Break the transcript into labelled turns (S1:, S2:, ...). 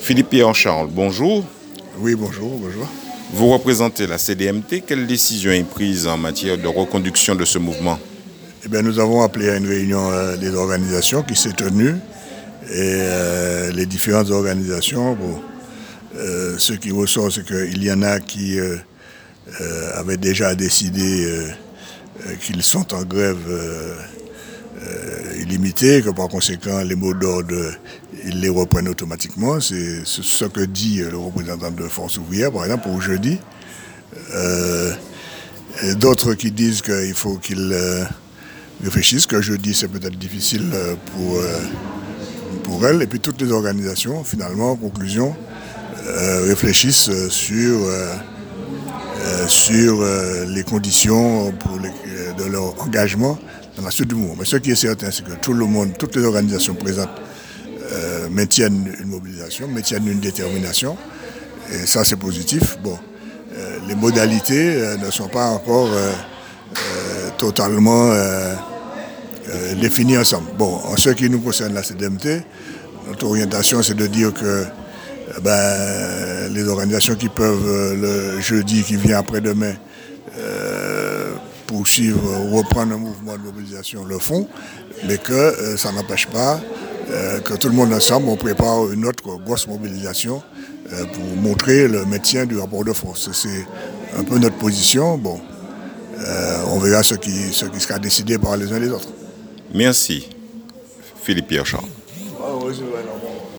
S1: Philippe Pierre-Charles, bonjour.
S2: Oui, bonjour, bonjour.
S1: Vous représentez la CDMT. Quelle décision est prise en matière de reconduction de ce mouvement
S2: eh bien, Nous avons appelé à une réunion euh, des organisations qui s'est tenue. Et euh, les différentes organisations, bon, euh, ce qui ressort, c'est qu'il y en a qui avaient déjà décidé qu'ils sont en grève illimitée, que par conséquent, les mots d'ordre ils les reprennent automatiquement. C'est ce que dit le représentant de Force ouvrière, par exemple, pour jeudi. Euh, d'autres qui disent qu'il faut qu'ils euh, réfléchissent, que jeudi c'est peut-être difficile euh, pour, elles. Et puis toutes les organisations, finalement, en conclusion, réfléchissent sur, les conditions de leur engagement la suite. Mais ce qui est certain, c'est que tout le monde, toutes les organisations présentes euh, maintiennent une mobilisation, maintiennent une détermination. Et ça, c'est positif. Bon, euh, les modalités euh, ne sont pas encore totalement définies ensemble. Bon, en ce qui nous concerne la CDMT, notre orientation, c'est de dire que ben, les organisations qui peuvent, le jeudi qui vient après-demain, poursuivre ou reprendre un mouvement de mobilisation le font, mais que ça n'empêche pas euh, que tout le monde ensemble, on prépare une autre grosse mobilisation euh, pour montrer le maintien du rapport de force. C'est un peu notre position. Bon, euh, on verra ce qui, ce qui sera décidé par les uns et les autres.
S1: Merci, Philippe Pierre-Charles.